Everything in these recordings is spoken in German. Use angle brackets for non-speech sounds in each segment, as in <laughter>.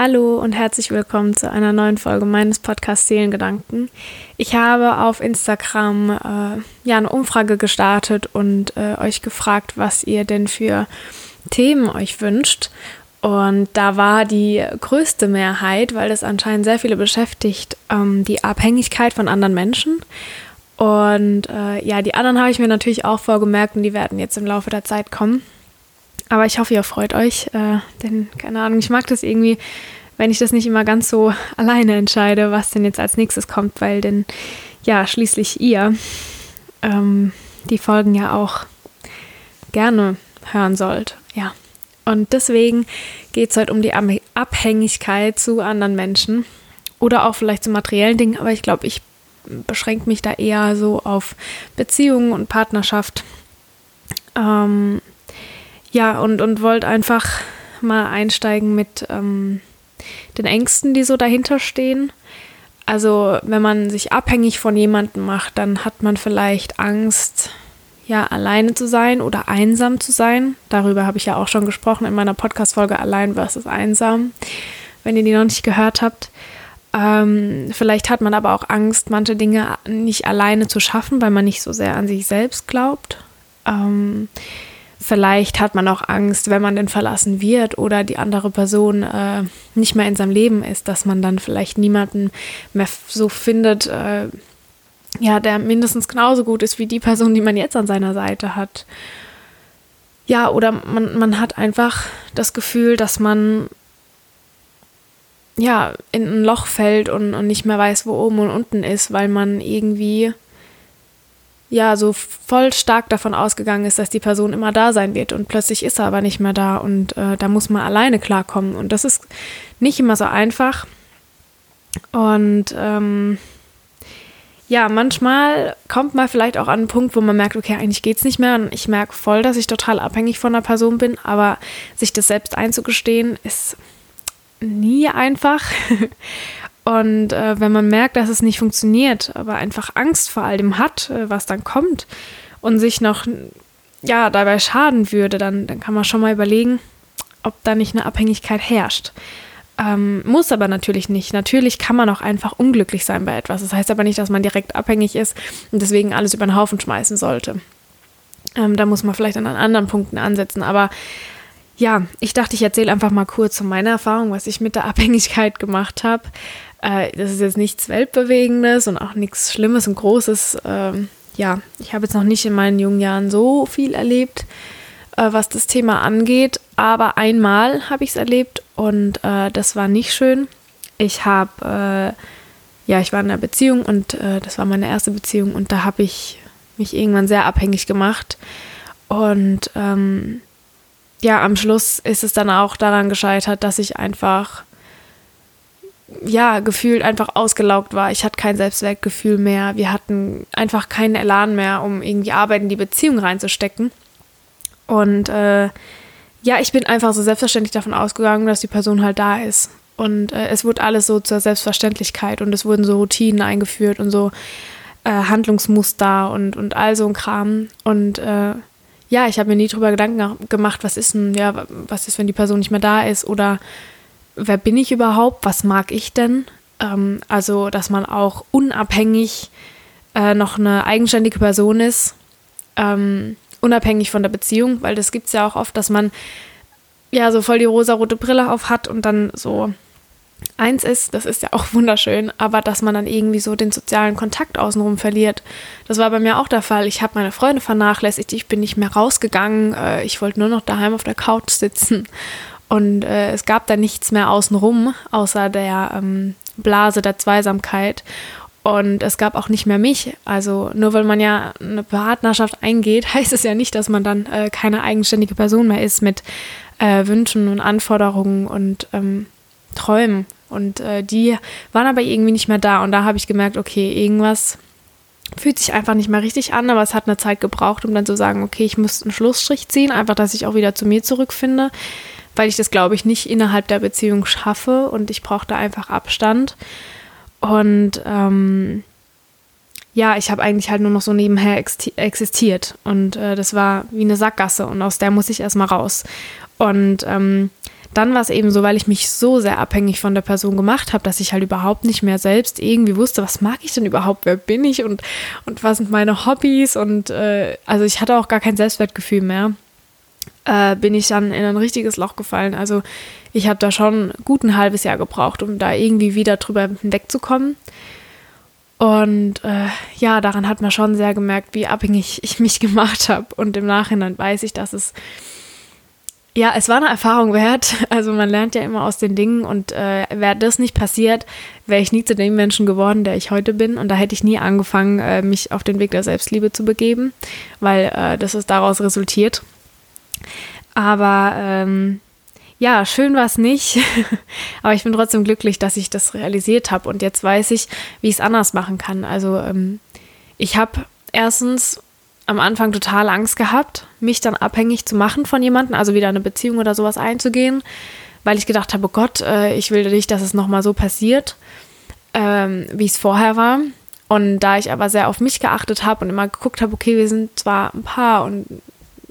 Hallo und herzlich willkommen zu einer neuen Folge meines Podcasts Seelengedanken. Ich habe auf Instagram äh, ja eine Umfrage gestartet und äh, euch gefragt, was ihr denn für Themen euch wünscht. Und da war die größte Mehrheit, weil das anscheinend sehr viele beschäftigt, ähm, die Abhängigkeit von anderen Menschen. Und äh, ja, die anderen habe ich mir natürlich auch vorgemerkt und die werden jetzt im Laufe der Zeit kommen. Aber ich hoffe, ihr freut euch, äh, denn keine Ahnung, ich mag das irgendwie, wenn ich das nicht immer ganz so alleine entscheide, was denn jetzt als nächstes kommt, weil denn ja schließlich ihr ähm, die Folgen ja auch gerne hören sollt. Ja. Und deswegen geht es heute um die Abhängigkeit zu anderen Menschen oder auch vielleicht zu materiellen Dingen, aber ich glaube, ich beschränke mich da eher so auf Beziehungen und Partnerschaft. Ähm, ja, und, und wollte einfach mal einsteigen mit ähm, den Ängsten, die so dahinter stehen. Also, wenn man sich abhängig von jemandem macht, dann hat man vielleicht Angst, ja, alleine zu sein oder einsam zu sein. Darüber habe ich ja auch schon gesprochen in meiner Podcast-Folge Allein versus Einsam, wenn ihr die noch nicht gehört habt. Ähm, vielleicht hat man aber auch Angst, manche Dinge nicht alleine zu schaffen, weil man nicht so sehr an sich selbst glaubt. Ähm, Vielleicht hat man auch Angst, wenn man denn verlassen wird oder die andere Person äh, nicht mehr in seinem Leben ist, dass man dann vielleicht niemanden mehr so findet, äh, ja, der mindestens genauso gut ist wie die Person, die man jetzt an seiner Seite hat. Ja, oder man, man hat einfach das Gefühl, dass man ja in ein Loch fällt und, und nicht mehr weiß, wo oben und unten ist, weil man irgendwie ja so voll stark davon ausgegangen ist, dass die Person immer da sein wird und plötzlich ist er aber nicht mehr da und äh, da muss man alleine klarkommen und das ist nicht immer so einfach und ähm, ja, manchmal kommt man vielleicht auch an einen Punkt, wo man merkt, okay, eigentlich geht es nicht mehr und ich merke voll, dass ich total abhängig von einer Person bin, aber sich das selbst einzugestehen ist nie einfach <laughs> Und äh, wenn man merkt, dass es nicht funktioniert, aber einfach Angst vor all dem hat, äh, was dann kommt und sich noch ja, dabei schaden würde, dann, dann kann man schon mal überlegen, ob da nicht eine Abhängigkeit herrscht. Ähm, muss aber natürlich nicht. Natürlich kann man auch einfach unglücklich sein bei etwas. Das heißt aber nicht, dass man direkt abhängig ist und deswegen alles über den Haufen schmeißen sollte. Ähm, da muss man vielleicht an anderen Punkten ansetzen. Aber ja, ich dachte, ich erzähle einfach mal kurz von meiner Erfahrung, was ich mit der <laughs> Abhängigkeit gemacht habe. Äh, das ist jetzt nichts Weltbewegendes und auch nichts Schlimmes und Großes. Ähm, ja, ich habe jetzt noch nicht in meinen jungen Jahren so viel erlebt, äh, was das Thema angeht. Aber einmal habe ich es erlebt und äh, das war nicht schön. Ich habe, äh, ja, ich war in einer Beziehung und äh, das war meine erste Beziehung und da habe ich mich irgendwann sehr abhängig gemacht. Und ähm, ja, am Schluss ist es dann auch daran gescheitert, dass ich einfach ja, gefühlt einfach ausgelaugt war. Ich hatte kein Selbstwertgefühl mehr. Wir hatten einfach keinen Elan mehr, um irgendwie Arbeit in die Beziehung reinzustecken. Und äh, ja, ich bin einfach so selbstverständlich davon ausgegangen, dass die Person halt da ist. Und äh, es wurde alles so zur Selbstverständlichkeit und es wurden so Routinen eingeführt und so äh, Handlungsmuster und, und all so ein Kram. Und äh, ja, ich habe mir nie drüber Gedanken gemacht, was ist denn, ja, was ist, wenn die Person nicht mehr da ist oder wer bin ich überhaupt, was mag ich denn? Ähm, also, dass man auch unabhängig äh, noch eine eigenständige Person ist, ähm, unabhängig von der Beziehung, weil das gibt es ja auch oft, dass man ja so voll die rosarote Brille auf hat und dann so eins ist, das ist ja auch <laughs> wunderschön, aber dass man dann irgendwie so den sozialen Kontakt außenrum verliert. Das war bei mir auch der Fall. Ich habe meine Freunde vernachlässigt, ich bin nicht mehr rausgegangen, äh, ich wollte nur noch daheim auf der Couch sitzen und äh, es gab da nichts mehr außenrum, außer der ähm, Blase der Zweisamkeit. Und es gab auch nicht mehr mich. Also nur weil man ja eine Partnerschaft eingeht, <laughs> heißt es ja nicht, dass man dann äh, keine eigenständige Person mehr ist mit äh, Wünschen und Anforderungen und ähm, Träumen. Und äh, die waren aber irgendwie nicht mehr da. Und da habe ich gemerkt, okay, irgendwas fühlt sich einfach nicht mehr richtig an, aber es hat eine Zeit gebraucht, um dann zu sagen, okay, ich muss einen Schlussstrich ziehen, einfach, dass ich auch wieder zu mir zurückfinde weil ich das, glaube ich, nicht innerhalb der Beziehung schaffe und ich brauche da einfach Abstand. Und ähm, ja, ich habe eigentlich halt nur noch so nebenher existiert. Und äh, das war wie eine Sackgasse und aus der muss ich erstmal raus. Und ähm, dann war es eben so, weil ich mich so sehr abhängig von der Person gemacht habe, dass ich halt überhaupt nicht mehr selbst irgendwie wusste, was mag ich denn überhaupt, wer bin ich? Und, und was sind meine Hobbys? Und äh, also ich hatte auch gar kein Selbstwertgefühl mehr, äh, bin ich dann in ein richtiges Loch gefallen. Also ich habe da schon gut ein halbes Jahr gebraucht, um da irgendwie wieder drüber hinwegzukommen. Und äh, ja, daran hat man schon sehr gemerkt, wie abhängig ich mich <laughs> gemacht habe. Und im Nachhinein weiß ich, dass es ja, es war eine Erfahrung wert. <laughs> Also man lernt ja immer aus den Dingen und äh, wäre das nicht passiert, wäre ich nie zu dem Menschen geworden, der ich heute bin. Und da hätte ich nie angefangen, äh, mich auf den Weg der Selbstliebe zu begeben, weil äh, das ist daraus resultiert. Aber ähm, ja, schön war es nicht. <laughs> Aber ich bin trotzdem glücklich, dass ich das realisiert habe. Und jetzt weiß ich, wie ich es anders machen kann. Also ähm, ich habe erstens am Anfang total Angst gehabt, mich dann abhängig zu machen von jemandem, also wieder eine Beziehung oder sowas einzugehen, weil ich gedacht habe, oh Gott, äh, ich will nicht, dass es nochmal so passiert, ähm, wie es vorher war. Und da ich aber sehr auf mich geachtet habe und immer geguckt habe, okay, wir sind zwar ein Paar und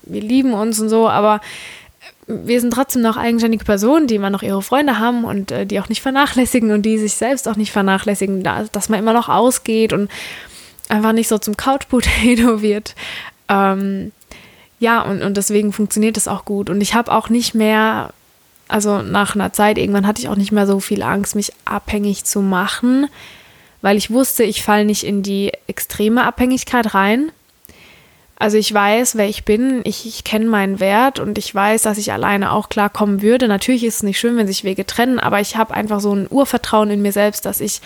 wir lieben uns und so, aber wir sind trotzdem noch eigenständige Personen, die immer noch ihre Freunde haben und äh, die auch nicht vernachlässigen und die sich selbst auch nicht vernachlässigen, da, dass man immer noch ausgeht und einfach nicht so zum Couch Potato <laughs> wird. Ähm, ja, und, und deswegen funktioniert das auch gut. Und ich habe auch nicht mehr, also nach einer Zeit, irgendwann hatte ich auch nicht mehr so viel Angst, mich abhängig zu machen, weil ich wusste, ich falle nicht in die extreme Abhängigkeit rein. Also ich weiß, wer ich bin, ich, ich kenne meinen Wert und ich weiß, dass ich alleine auch klarkommen würde. Natürlich ist es nicht schön, wenn sich Wege trennen, aber ich habe einfach so ein Urvertrauen in mir selbst, dass ich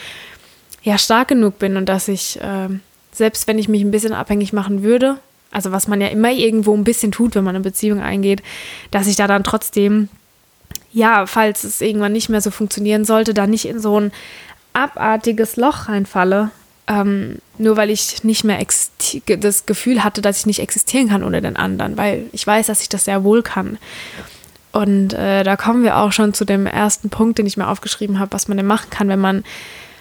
ja stark genug bin und dass ich äh, selbst wenn ich mich ein bisschen abhängig machen würde, also was man ja immer irgendwo ein bisschen tut, wenn man eine Beziehung eingeht, dass ich da dann trotzdem, ja, falls es irgendwann nicht mehr so funktionieren sollte, da nicht in so ein abartiges Loch reinfalle, ähm, nur weil ich nicht mehr das Gefühl hatte, dass ich nicht existieren kann ohne den anderen, weil ich weiß, dass ich das sehr wohl kann. Und äh, da kommen wir auch schon zu dem ersten Punkt, den ich mir aufgeschrieben habe, was man denn machen kann, wenn man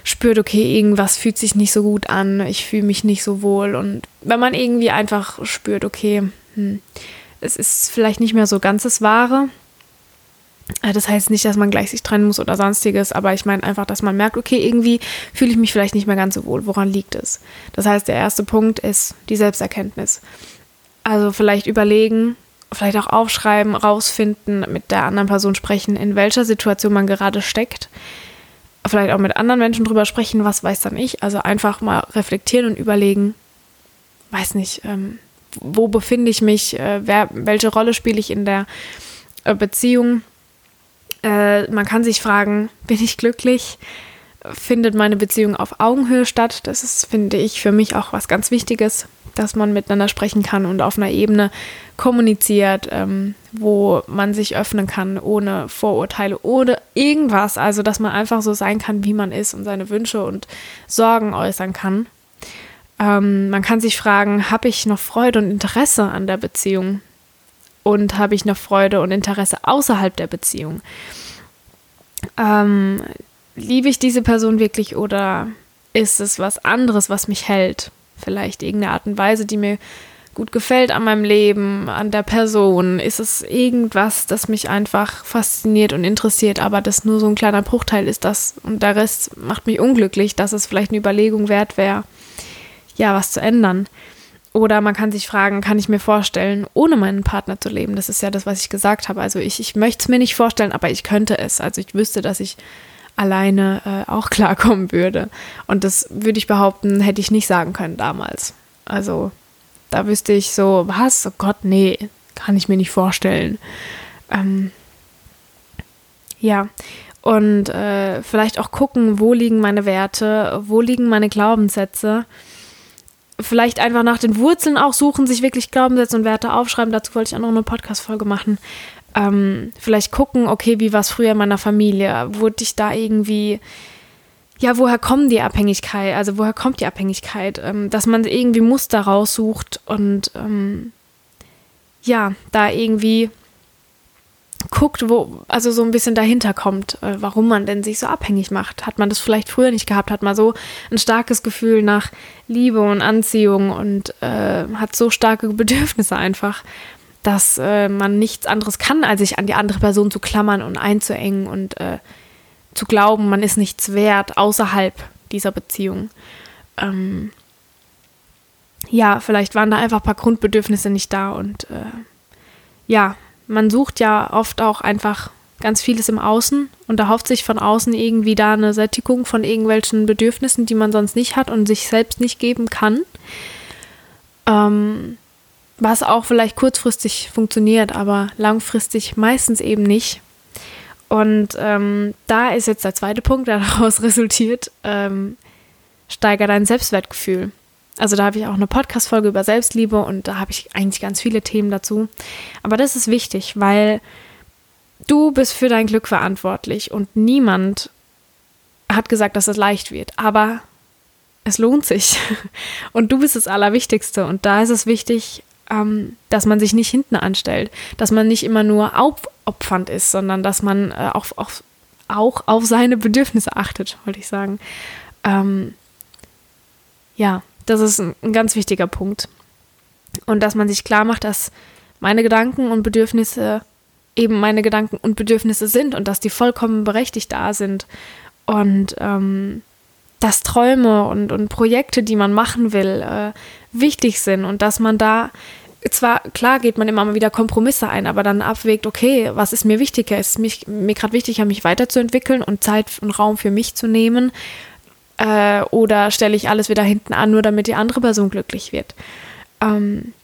spürt, okay, irgendwas fühlt sich nicht so gut an, ich fühle mich nicht so wohl. Und wenn man irgendwie einfach spürt, okay, hm, es ist vielleicht nicht mehr so ganz das Wahre. Äh, das heißt nicht, dass man gleich sich trennen muss oder sonstiges, aber ich meine einfach, dass man merkt, okay, irgendwie fühle ich mich vielleicht nicht mehr ganz so wohl. Woran liegt es? Das heißt, der erste Punkt ist die Selbsterkenntnis. Also vielleicht überlegen, vielleicht auch aufschreiben, rausfinden, mit der anderen Person sprechen, in welcher Situation man gerade steckt vielleicht auch mit anderen Menschen drüber sprechen, was weiß dann ich. Also einfach mal reflektieren und überlegen, weiß nicht, ähm, wo befinde ich mich, äh, welche Rolle spiele ich in der äh, Beziehung. Äh, man kann sich fragen, bin ich glücklich? Findet meine Beziehung auf Augenhöhe statt? Das ist, finde ich, für mich auch was ganz Wichtiges dass man miteinander sprechen kann und auf einer Ebene kommuniziert, ähm, wo man sich öffnen kann, ohne Vorurteile, ohne irgendwas. Also, dass man einfach so sein kann, wie man ist und seine Wünsche und Sorgen äußern kann. Ähm, man kann sich fragen, habe ich noch Freude und Interesse an der Beziehung? Und habe ich noch Freude und Interesse außerhalb der Beziehung? Ähm, liebe ich diese Person wirklich oder ist es was anderes, was mich hält? vielleicht irgendeine Art und Weise, die mir gut gefällt an meinem Leben, an der Person? Ist es irgendwas, das mich einfach fasziniert und interessiert, aber das nur so ein kleiner Bruchteil ist das und der Rest macht mich unglücklich, dass es vielleicht eine Überlegung wert wäre, ja, was zu ändern. Oder man kann sich fragen, kann ich mir vorstellen, ohne meinen Partner zu leben? Das ist ja das, was ich gesagt habe. Also ich, ich möchte es mir nicht vorstellen, aber ich könnte es. Also ich wüsste, dass ich alleine äh, auch <laughs> klarkommen würde. Und das würde ich behaupten, hätte ich nicht sagen können damals. Also da wüsste ich so, was? Oh Gott, nee, kann ich mir nicht vorstellen. Ähm, ja, und äh, vielleicht auch gucken, wo liegen meine Werte, wo liegen meine Glaubenssätze. Vielleicht einfach nach den Wurzeln auch suchen, sich wirklich Glaubenssätze und Werte aufschreiben. Dazu wollte ich auch noch eine Podcast-Folge machen ähm, vielleicht gucken, okay, wie war es früher in meiner Familie? Wurde ich da irgendwie, ja, woher kommen die Abhängigkeit? Also woher kommt die Abhängigkeit? Ähm, dass man irgendwie Muster raussucht und ähm, ja, da irgendwie guckt, wo, also so ein bisschen dahinter kommt, äh, warum man denn sich so abhängig macht. Hat man das vielleicht früher nicht gehabt? Hat man so ein starkes Gefühl nach Liebe und Anziehung und äh, hat so starke Bedürfnisse einfach dass äh, man nichts anderes kann, als sich an die andere Person zu klammern und einzuengen und äh, zu glauben, man ist nichts wert außerhalb dieser Beziehung. Ähm, ja, vielleicht waren da einfach ein paar Grundbedürfnisse nicht da und äh, ja, man sucht ja oft auch einfach ganz vieles im Außen und erhofft sich von außen irgendwie da eine Sättigung von irgendwelchen Bedürfnissen, die man sonst nicht hat und sich selbst nicht geben kann. Ähm, was auch vielleicht kurzfristig funktioniert, aber langfristig meistens eben nicht. Und ähm, da ist jetzt der zweite Punkt, der <laughs> daraus resultiert, ähm, steiger dein Selbstwertgefühl. Also da habe ich auch eine Podcast-Folge über Selbstliebe und da habe ich eigentlich ganz viele Themen dazu. Aber das ist wichtig, weil du bist für dein Glück verantwortlich und niemand hat gesagt, dass es leicht wird. Aber es lohnt sich. <laughs> Und du bist das Allerwichtigste. Und da ist es wichtig, ähm, dass man sich nicht hinten anstellt, dass man nicht immer nur aufopfernd ist, sondern dass man äh, auch, auch, auch auf seine Bedürfnisse achtet, wollte ich sagen. Ähm, ja, das ist ein, ganz wichtiger Punkt. Und dass man sich klar macht, dass meine Gedanken und Bedürfnisse eben meine Gedanken und Bedürfnisse sind und dass die vollkommen berechtigt da sind. Und ähm, dass Träume und, und Projekte, die man machen will, äh, wichtig sind und dass man da zwar, klar geht man immer mal wieder Kompromisse ein, aber dann abwägt, okay, was ist mir wichtiger? Ist mich, mir gerade wichtiger, mich weiterzuentwickeln und Zeit und Raum für mich zu nehmen? Äh, oder stelle ich alles wieder hinten an, nur damit die andere Person glücklich wird? Ähm,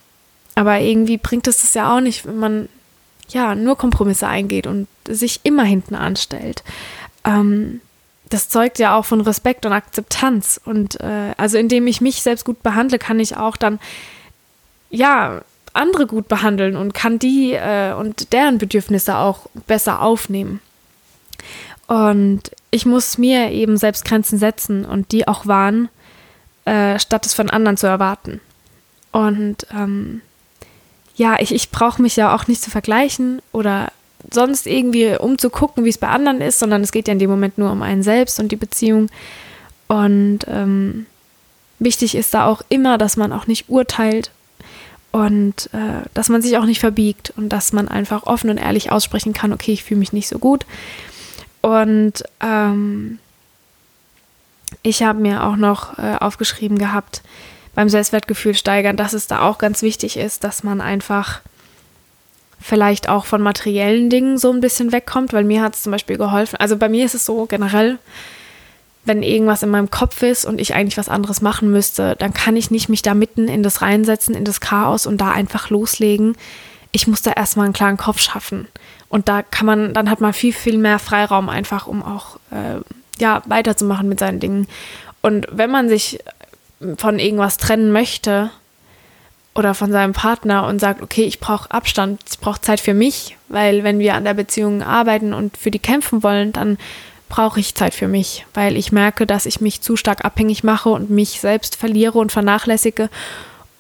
aber irgendwie bringt es das ja auch nicht, wenn man ja nur Kompromisse eingeht und sich immer hinten anstellt. Ähm, das zeugt ja auch von Respekt und Akzeptanz. Und äh, also indem ich mich selbst gut behandle, kann ich auch dann ja, andere gut behandeln und kann die äh, und deren Bedürfnisse auch besser aufnehmen. Und ich muss mir eben selbst Grenzen setzen und die auch wahren, äh, statt es von anderen zu erwarten. Und ähm, ja, ich, ich brauche mich ja auch nicht zu vergleichen oder sonst irgendwie umzugucken, wie es bei anderen ist, sondern es geht ja in dem Moment nur um einen selbst und die Beziehung. Und ähm, wichtig ist da auch immer, dass man auch nicht urteilt und äh, dass man sich auch nicht verbiegt und dass man einfach offen und ehrlich aussprechen kann, okay, ich fühle mich nicht so gut. Und ähm, ich habe mir auch noch äh, aufgeschrieben gehabt, beim Selbstwertgefühl steigern, dass es da auch ganz wichtig ist, dass man einfach vielleicht auch von materiellen Dingen so ein bisschen wegkommt, weil mir hat es zum Beispiel geholfen. Also bei mir ist es so generell, wenn irgendwas in meinem Kopf ist und ich eigentlich was anderes machen müsste, dann kann ich nicht mich da mitten in das reinsetzen, in das Chaos und da einfach loslegen. Ich muss da erstmal einen klaren Kopf schaffen. Und da kann man, dann hat man viel, viel mehr Freiraum einfach, um auch äh, ja, weiterzumachen mit seinen Dingen. Und wenn man sich von irgendwas trennen möchte oder von seinem Partner und sagt, okay, ich brauche Abstand, ich brauche Zeit für mich, weil wenn wir an der Beziehung arbeiten und für die kämpfen wollen, dann brauche ich Zeit für mich, weil ich merke, dass ich mich zu stark abhängig mache und mich selbst verliere und vernachlässige.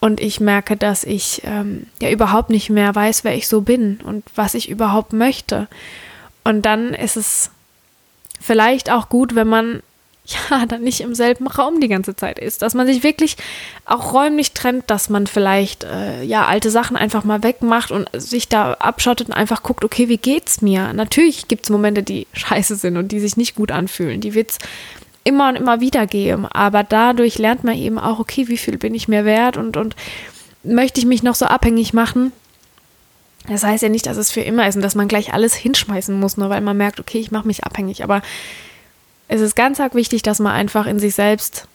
Und ich merke, dass ich ähm, ja überhaupt nicht mehr weiß, wer ich so bin und was ich überhaupt möchte. Und dann ist es vielleicht auch gut, wenn man <laughs> ja, dann nicht im selben Raum die ganze Zeit ist. Dass man sich wirklich auch räumlich trennt, dass man vielleicht äh, ja alte Sachen einfach mal wegmacht und sich da abschottet und einfach guckt, okay, wie geht's mir? Natürlich gibt es Momente, die <laughs> scheiße sind und die sich nicht gut anfühlen. Die wird's immer und immer wieder geben. Aber dadurch lernt man eben auch, okay, wie viel bin ich mir wert und, und möchte ich mich noch so abhängig machen? Das heißt ja nicht, dass es für immer ist und dass man gleich alles hinschmeißen muss, nur weil man merkt, okay, ich mache mich abhängig. Aber es ist ganz arg wichtig, dass man einfach in sich selbst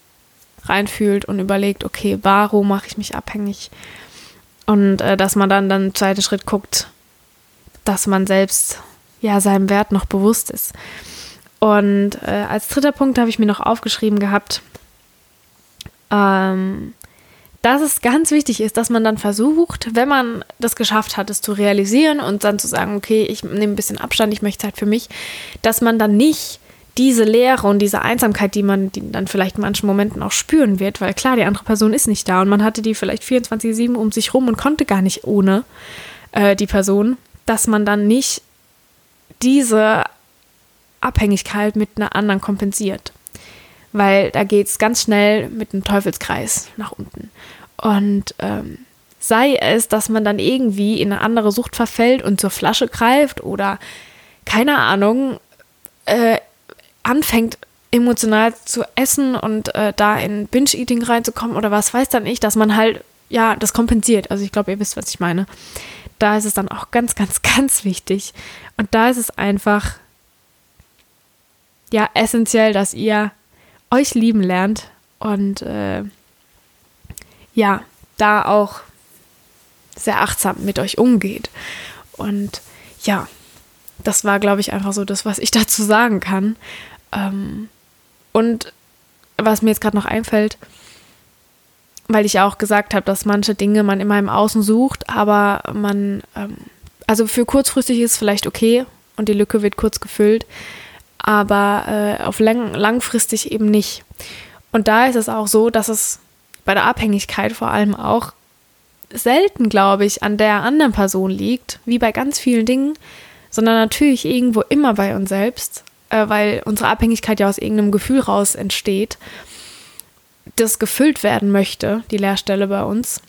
reinfühlt und überlegt, okay, warum mache ich mich abhängig? Und äh, dass man dann dann zweiten Schritt guckt, dass man selbst ja seinem Wert noch bewusst ist. Und äh, als dritter Punkt habe ich mir noch aufgeschrieben gehabt, ähm, dass es ganz wichtig ist, dass man dann versucht, wenn man das geschafft hat, es zu realisieren und dann zu sagen, okay, ich nehme ein bisschen Abstand, ich möchte Zeit für mich, dass man dann nicht diese Leere und diese Einsamkeit, die man die dann vielleicht in manchen Momenten auch spüren wird, weil klar, die andere Person ist nicht da und man hatte die vielleicht 24-7 um sich rum und konnte gar nicht ohne äh, die Person, dass man dann nicht diese Abhängigkeit mit einer anderen kompensiert. Weil da geht es ganz schnell mit einem Teufelskreis nach unten. Und ähm, Sei es, dass man dann irgendwie in eine andere Sucht verfällt und zur Flasche greift oder keine Ahnung, äh, anfängt emotional zu essen und äh, da in Binge-Eating reinzukommen oder was weiß dann ich, dass man halt, ja, das kompensiert. Also ich glaube, ihr wisst, was ich meine. Da ist es dann auch ganz, ganz, <laughs> ganz wichtig. Und da ist es einfach, ja, essentiell, dass ihr euch lieben lernt und äh, ja, da auch sehr achtsam mit euch umgeht. Und ja, das war, glaube ich, einfach so das, was ich <laughs> dazu sagen kann. Ähm, und was mir jetzt gerade noch einfällt, weil ich auch gesagt habe, dass manche Dinge man immer im Außen sucht, aber man, ähm, also für kurzfristig ist es vielleicht okay und die Lücke wird kurz gefüllt, aber äh, auf lang, langfristig eben nicht. Und da ist es auch so, dass es bei der Abhängigkeit vor allem auch selten, glaube ich, an der anderen Person liegt, wie bei ganz vielen Dingen, sondern natürlich irgendwo immer bei uns selbst äh, weil unsere Abhängigkeit ja aus irgendeinem Gefühl raus entsteht, das gefüllt werden möchte, die Leerstelle bei uns.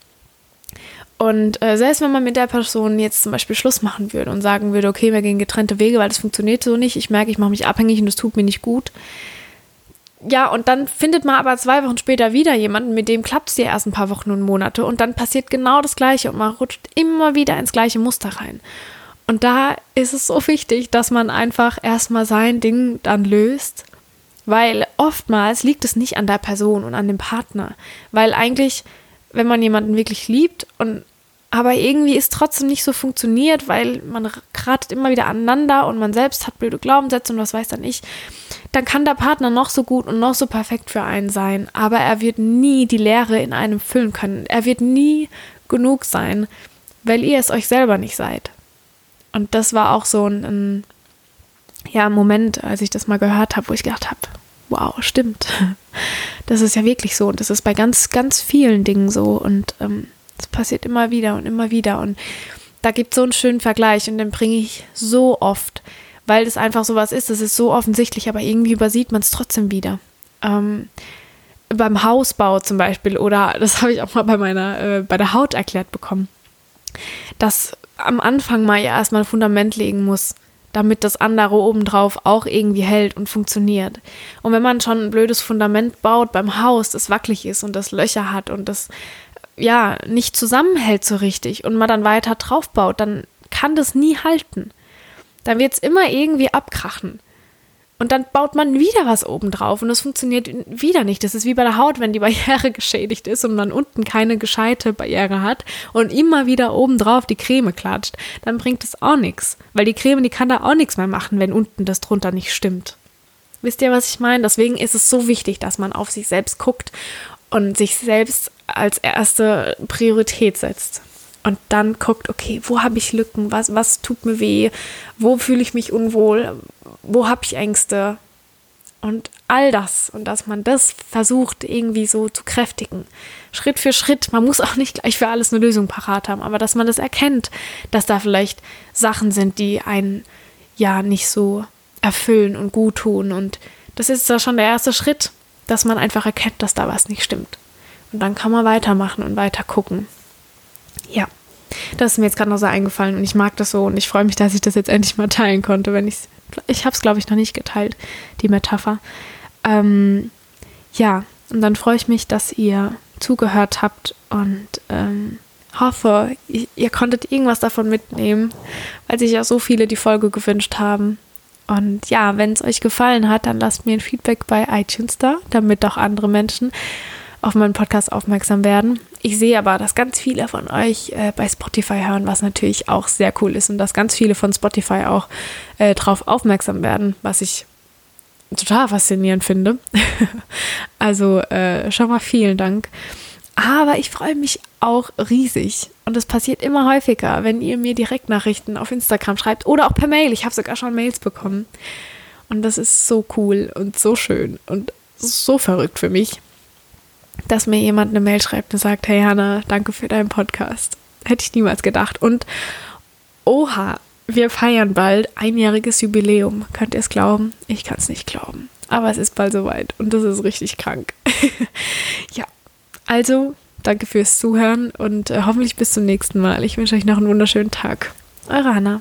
Und äh, selbst wenn man mit der Person jetzt zum Beispiel Schluss machen würde und sagen würde, okay, wir gehen getrennte Wege, weil das funktioniert so nicht, ich merke, ich mache mich abhängig und das tut mir nicht gut. Ja, und dann findet man aber zwei Wochen später wieder jemanden, mit dem klappt es die ersten paar Wochen und Monate und dann passiert genau das Gleiche und man rutscht immer wieder ins gleiche Muster rein. Und da ist es so wichtig, dass man einfach erstmal sein Ding dann löst, weil oftmals liegt es nicht an der Person und an dem Partner, weil eigentlich, wenn man jemanden wirklich liebt und aber irgendwie ist trotzdem nicht so funktioniert, weil man kratet immer wieder aneinander und man selbst hat blöde Glaubenssätze und was weiß dann ich, dann kann der Partner noch so gut und noch so perfekt für einen sein, aber er wird nie die Leere in einem füllen können. Er wird nie genug sein, weil ihr es euch selber nicht seid. Und das war auch so ein, ein ja, Moment, als ich das mal gehört habe, wo ich gedacht habe, wow, stimmt. <laughs> Das ist ja wirklich so. Und das ist bei ganz, ganz vielen Dingen so. Und ähm, das passiert immer wieder und immer wieder. Und da gibt es so einen schönen Vergleich und den bringe ich so oft, weil das einfach so was ist. Das ist so offensichtlich, aber irgendwie übersieht man es trotzdem wieder. Ähm, beim Hausbau zum Beispiel, oder das <laughs> habe ich auch mal bei meiner, äh, bei der Haut erklärt bekommen, dass am Anfang mal ja erstmal ein Fundament legen muss, damit das andere obendrauf auch irgendwie hält und funktioniert. Und wenn man schon ein blödes Fundament baut beim Haus, das wackelig ist und das Löcher hat und das ja nicht zusammenhält so richtig und man dann weiter drauf baut, dann kann das nie halten. Dann wird es immer irgendwie abkrachen. Und dann baut man wieder was oben drauf und es funktioniert wieder nicht. Das ist wie bei der Haut, wenn die Barriere <laughs> geschädigt ist und man unten keine gescheite Barriere hat und immer wieder oben drauf die Creme klatscht, dann bringt es auch nichts. Weil die Creme, die kann da auch nichts mehr machen, wenn unten das drunter nicht stimmt. Wisst ihr, was ich meine? Deswegen ist es so wichtig, dass man auf sich selbst guckt und sich selbst als erste Priorität setzt. Und dann guckt, okay, wo habe ich Lücken, was, was tut mir weh, wo fühle ich mich unwohl, wo habe ich Ängste? Und all das und dass man das versucht irgendwie so zu kräftigen. Schritt für Schritt, man muss auch nicht gleich für alles eine Lösung parat haben, aber dass man das erkennt, dass da vielleicht Sachen sind, die einen ja nicht so erfüllen und gut tun. Und das ist da schon der erste Schritt, dass man einfach erkennt, dass da was nicht stimmt. Und dann kann man weitermachen und weiter gucken. Ja, das ist mir jetzt gerade noch so eingefallen und ich mag das so und ich freue mich, dass ich das jetzt endlich mal teilen konnte, wenn ich ich habe es glaube ich noch nicht geteilt, die Metapher. Ähm, ja, und dann freue ich mich, dass ihr zugehört habt und ähm, hoffe, ihr, ihr konntet irgendwas davon mitnehmen, weil sich ja so viele die Folge gewünscht haben. Und ja, wenn es euch gefallen hat, dann lasst mir ein Feedback bei iTunes da, damit auch andere Menschen auf meinen Podcast aufmerksam werden. Ich sehe aber, dass ganz viele von euch äh, bei Spotify hören, was natürlich auch sehr cool ist und dass ganz viele von Spotify auch äh, darauf aufmerksam werden, was ich total faszinierend finde. <laughs> also äh, schon mal vielen Dank. Aber ich freue mich auch riesig und es passiert immer häufiger, wenn ihr mir Direktnachrichten auf Instagram schreibt oder auch per Mail. Ich habe sogar schon Mails bekommen. Und das ist so cool und so schön und so verrückt für mich dass mir jemand eine Mail schreibt und sagt, hey Hanna, danke für deinen Podcast. Hätte ich niemals gedacht. Und oha, wir feiern bald einjähriges Jubiläum. Könnt ihr es glauben? Ich kann es nicht glauben. Aber es ist bald soweit und das ist richtig krank. <laughs> ja, also danke fürs Zuhören und äh, hoffentlich bis zum nächsten Mal. Ich wünsche euch noch einen wunderschönen Tag. Eure Hanna.